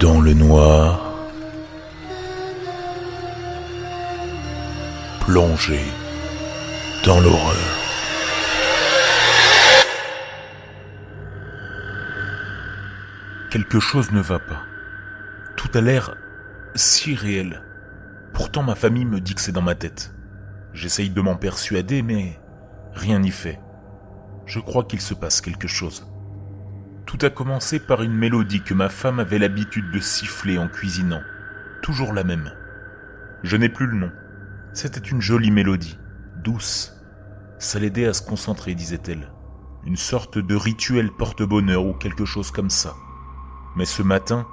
Dans le noir, plongé dans l'horreur. Quelque chose ne va pas. Tout a l'air si réel. Pourtant ma famille me dit que c'est dans ma tête. J'essaye de m'en persuader, mais rien n'y fait. Je crois qu'il se passe quelque chose. Tout a commencé par une mélodie que ma femme avait l'habitude de siffler en cuisinant. Toujours la même. Je n'ai plus le nom. C'était une jolie mélodie, douce. Ça l'aidait à se concentrer, disait-elle. Une sorte de rituel porte-bonheur ou quelque chose comme ça. Mais ce matin,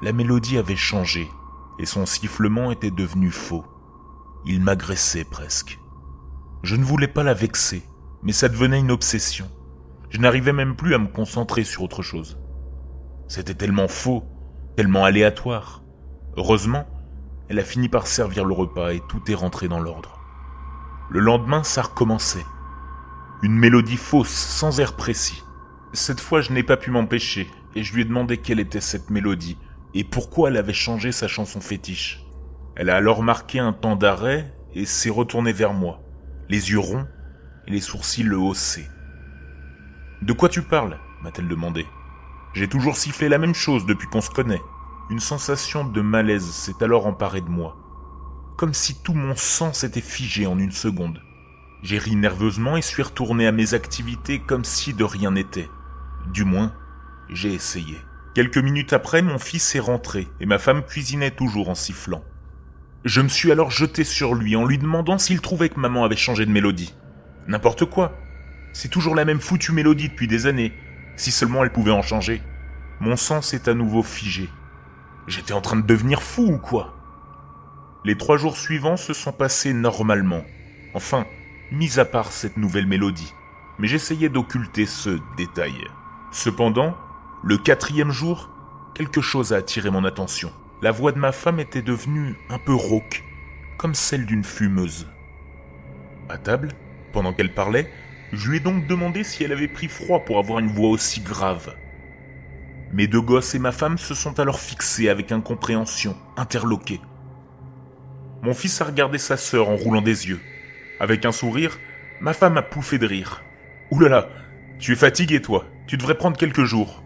la mélodie avait changé et son sifflement était devenu faux. Il m'agressait presque. Je ne voulais pas la vexer, mais ça devenait une obsession. Je n'arrivais même plus à me concentrer sur autre chose. C'était tellement faux, tellement aléatoire. Heureusement, elle a fini par servir le repas et tout est rentré dans l'ordre. Le lendemain, ça recommençait. Une mélodie fausse, sans air précis. Cette fois, je n'ai pas pu m'empêcher et je lui ai demandé quelle était cette mélodie et pourquoi elle avait changé sa chanson fétiche. Elle a alors marqué un temps d'arrêt et s'est retournée vers moi, les yeux ronds et les sourcils le haussés. De quoi tu parles m'a-t-elle demandé. J'ai toujours sifflé la même chose depuis qu'on se connaît. Une sensation de malaise s'est alors emparée de moi, comme si tout mon sang s'était figé en une seconde. J'ai ri nerveusement et suis retourné à mes activités comme si de rien n'était. Du moins, j'ai essayé. Quelques minutes après, mon fils est rentré et ma femme cuisinait toujours en sifflant. Je me suis alors jeté sur lui en lui demandant s'il trouvait que maman avait changé de mélodie. N'importe quoi. C'est toujours la même foutue mélodie depuis des années. Si seulement elle pouvait en changer. Mon sang s'est à nouveau figé. J'étais en train de devenir fou ou quoi? Les trois jours suivants se sont passés normalement. Enfin, mis à part cette nouvelle mélodie. Mais j'essayais d'occulter ce détail. Cependant, le quatrième jour, quelque chose a attiré mon attention. La voix de ma femme était devenue un peu rauque, comme celle d'une fumeuse. À table, pendant qu'elle parlait, je lui ai donc demandé si elle avait pris froid pour avoir une voix aussi grave. Mes deux gosses et ma femme se sont alors fixés avec incompréhension, interloqués. Mon fils a regardé sa sœur en roulant des yeux. Avec un sourire, ma femme a pouffé de rire. Oulala, tu es fatigué toi, tu devrais prendre quelques jours.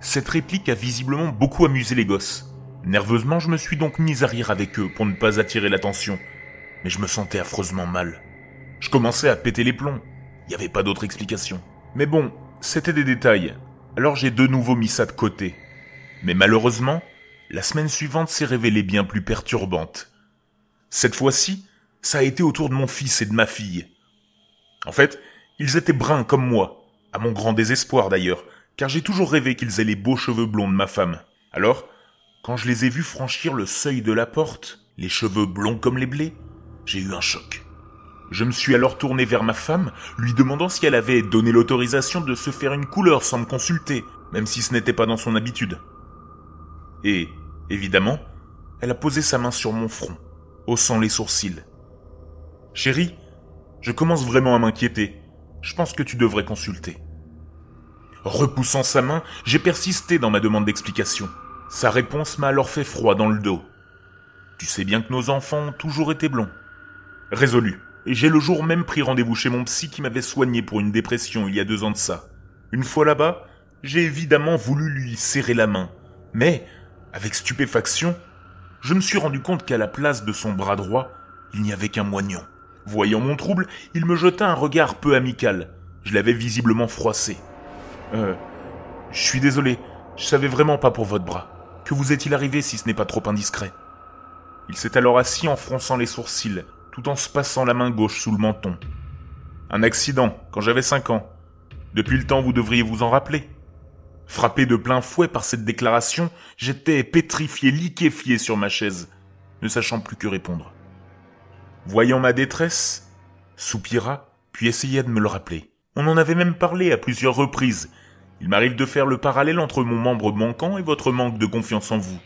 Cette réplique a visiblement beaucoup amusé les gosses. Nerveusement, je me suis donc mis à rire avec eux pour ne pas attirer l'attention. Mais je me sentais affreusement mal. Je commençais à péter les plombs. N'y avait pas d'autre explication. Mais bon, c'était des détails. Alors j'ai de nouveau mis ça de côté. Mais malheureusement, la semaine suivante s'est révélée bien plus perturbante. Cette fois-ci, ça a été autour de mon fils et de ma fille. En fait, ils étaient bruns comme moi, à mon grand désespoir d'ailleurs, car j'ai toujours rêvé qu'ils aient les beaux cheveux blonds de ma femme. Alors, quand je les ai vus franchir le seuil de la porte, les cheveux blonds comme les blés, j'ai eu un choc. Je me suis alors tourné vers ma femme, lui demandant si elle avait donné l'autorisation de se faire une couleur sans me consulter, même si ce n'était pas dans son habitude. Et, évidemment, elle a posé sa main sur mon front, haussant les sourcils. Chérie, je commence vraiment à m'inquiéter. Je pense que tu devrais consulter. Repoussant sa main, j'ai persisté dans ma demande d'explication. Sa réponse m'a alors fait froid dans le dos. Tu sais bien que nos enfants ont toujours été blonds. Résolu. Et j'ai le jour même pris rendez-vous chez mon psy qui m'avait soigné pour une dépression il y a deux ans de ça. Une fois là-bas, j'ai évidemment voulu lui serrer la main. Mais, avec stupéfaction, je me suis rendu compte qu'à la place de son bras droit, il n'y avait qu'un moignon. Voyant mon trouble, il me jeta un regard peu amical. Je l'avais visiblement froissé. Euh, je suis désolé, je savais vraiment pas pour votre bras. Que vous est-il arrivé si ce n'est pas trop indiscret? Il s'est alors assis en fronçant les sourcils, tout en se passant la main gauche sous le menton. Un accident, quand j'avais cinq ans. Depuis le temps, vous devriez vous en rappeler. Frappé de plein fouet par cette déclaration, j'étais pétrifié, liquéfié sur ma chaise, ne sachant plus que répondre. Voyant ma détresse, soupira, puis essaya de me le rappeler. On en avait même parlé à plusieurs reprises, il m'arrive de faire le parallèle entre mon membre manquant et votre manque de confiance en vous.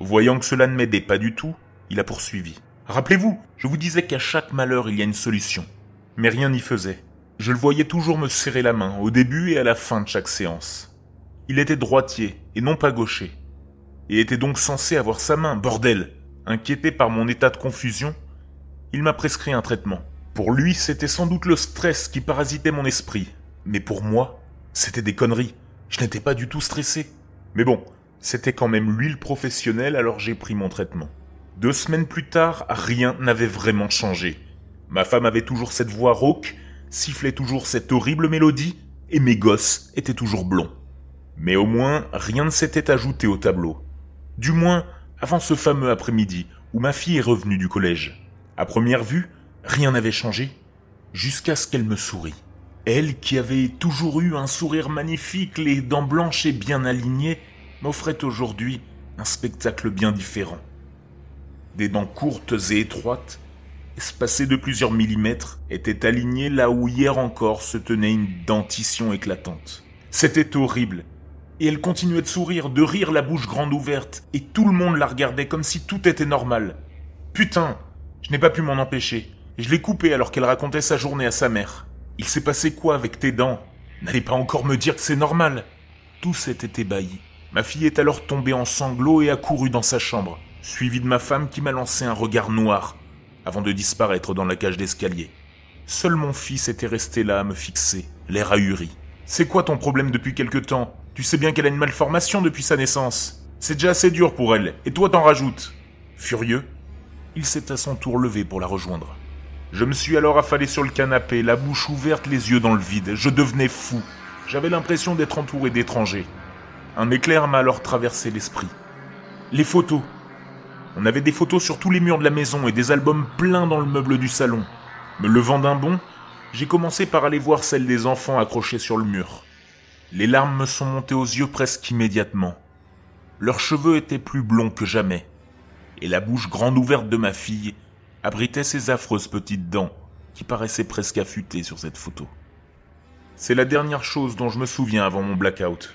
Voyant que cela ne m'aidait pas du tout, il a poursuivi. Rappelez-vous, je vous disais qu'à chaque malheur il y a une solution. Mais rien n'y faisait. Je le voyais toujours me serrer la main, au début et à la fin de chaque séance. Il était droitier et non pas gaucher. et était donc censé avoir sa main, bordel. Inquiété par mon état de confusion, il m'a prescrit un traitement. Pour lui, c'était sans doute le stress qui parasitait mon esprit. Mais pour moi, c'était des conneries. Je n'étais pas du tout stressé. Mais bon, c'était quand même lui le alors j'ai pris mon traitement. Deux semaines plus tard, rien n'avait vraiment changé. Ma femme avait toujours cette voix rauque, sifflait toujours cette horrible mélodie, et mes gosses étaient toujours blonds. Mais au moins, rien ne s'était ajouté au tableau. Du moins, avant ce fameux après-midi où ma fille est revenue du collège. À première vue, rien n'avait changé, jusqu'à ce qu'elle me sourie. Elle, qui avait toujours eu un sourire magnifique, les dents blanches et bien alignées, m'offrait aujourd'hui un spectacle bien différent. Des dents courtes et étroites, espacées de plusieurs millimètres, étaient alignées là où hier encore se tenait une dentition éclatante. C'était horrible, et elle continuait de sourire, de rire la bouche grande ouverte, et tout le monde la regardait comme si tout était normal. Putain, je n'ai pas pu m'en empêcher. Je l'ai coupée alors qu'elle racontait sa journée à sa mère. Il s'est passé quoi avec tes dents? N'allez pas encore me dire que c'est normal. Tous étaient ébahis. Ma fille est alors tombée en sanglots et a couru dans sa chambre, suivie de ma femme qui m'a lancé un regard noir avant de disparaître dans la cage d'escalier. Seul mon fils était resté là à me fixer, l'air ahuri. C'est quoi ton problème depuis quelque temps? Tu sais bien qu'elle a une malformation depuis sa naissance. C'est déjà assez dur pour elle, et toi t'en rajoutes. Furieux, il s'est à son tour levé pour la rejoindre. Je me suis alors affalé sur le canapé, la bouche ouverte, les yeux dans le vide. Je devenais fou. J'avais l'impression d'être entouré d'étrangers. Un éclair m'a alors traversé l'esprit. Les photos. On avait des photos sur tous les murs de la maison et des albums pleins dans le meuble du salon. Me levant d'un bond, j'ai commencé par aller voir celles des enfants accrochées sur le mur. Les larmes me sont montées aux yeux presque immédiatement. Leurs cheveux étaient plus blonds que jamais, et la bouche grande ouverte de ma fille abritait ses affreuses petites dents qui paraissaient presque affûtées sur cette photo. C'est la dernière chose dont je me souviens avant mon blackout.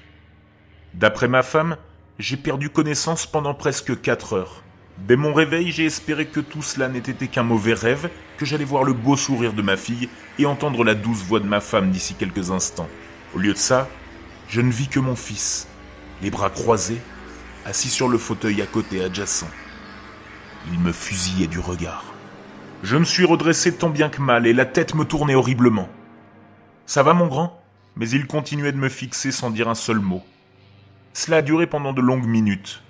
D'après ma femme, j'ai perdu connaissance pendant presque quatre heures. Dès mon réveil, j'ai espéré que tout cela n'était qu'un mauvais rêve, que j'allais voir le beau sourire de ma fille et entendre la douce voix de ma femme d'ici quelques instants. Au lieu de ça, je ne vis que mon fils, les bras croisés, assis sur le fauteuil à côté adjacent. Il me fusillait du regard. Je me suis redressé tant bien que mal et la tête me tournait horriblement. Ça va mon grand? Mais il continuait de me fixer sans dire un seul mot. Cela a duré pendant de longues minutes.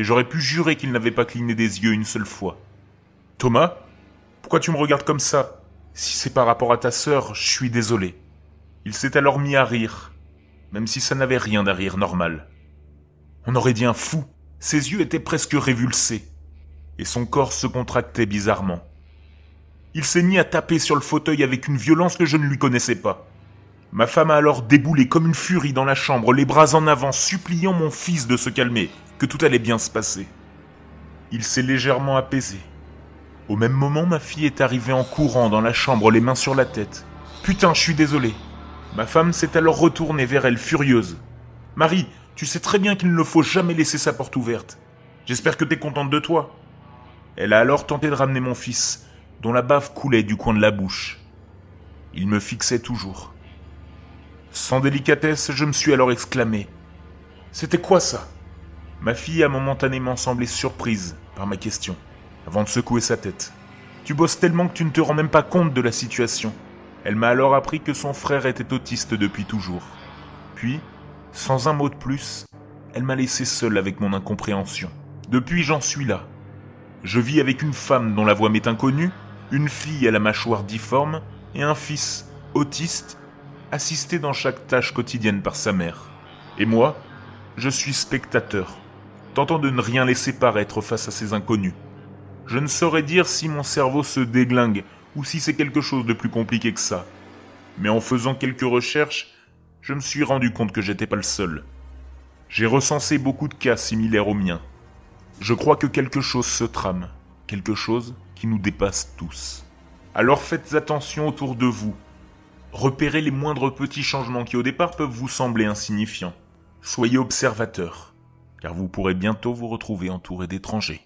Et j'aurais pu jurer qu'il n'avait pas cligné des yeux une seule fois. Thomas Pourquoi tu me regardes comme ça? Si c'est par rapport à ta sœur, je suis désolé. Il s'est alors mis à rire, même si ça n'avait rien d'un rire normal. On aurait dit un fou. Ses yeux étaient presque révulsés, et son corps se contractait bizarrement. Il s'est mis à taper sur le fauteuil avec une violence que je ne lui connaissais pas. Ma femme a alors déboulé comme une furie dans la chambre, les bras en avant, suppliant mon fils de se calmer, que tout allait bien se passer. Il s'est légèrement apaisé. Au même moment, ma fille est arrivée en courant dans la chambre, les mains sur la tête. Putain, je suis désolé. Ma femme s'est alors retournée vers elle furieuse. Marie, tu sais très bien qu'il ne faut jamais laisser sa porte ouverte. J'espère que t'es contente de toi. Elle a alors tenté de ramener mon fils, dont la bave coulait du coin de la bouche. Il me fixait toujours. Sans délicatesse, je me suis alors exclamé. C'était quoi ça? Ma fille a momentanément semblé surprise par ma question, avant de secouer sa tête. Tu bosses tellement que tu ne te rends même pas compte de la situation. Elle m'a alors appris que son frère était autiste depuis toujours. Puis, sans un mot de plus, elle m'a laissé seul avec mon incompréhension. Depuis, j'en suis là. Je vis avec une femme dont la voix m'est inconnue, une fille à la mâchoire difforme et un fils autiste assisté dans chaque tâche quotidienne par sa mère. Et moi, je suis spectateur, tentant de ne rien laisser paraître face à ces inconnus. Je ne saurais dire si mon cerveau se déglingue ou si c'est quelque chose de plus compliqué que ça. Mais en faisant quelques recherches, je me suis rendu compte que j'étais pas le seul. J'ai recensé beaucoup de cas similaires aux miens. Je crois que quelque chose se trame, quelque chose qui nous dépasse tous. Alors faites attention autour de vous. Repérez les moindres petits changements qui au départ peuvent vous sembler insignifiants. Soyez observateurs, car vous pourrez bientôt vous retrouver entouré d'étrangers.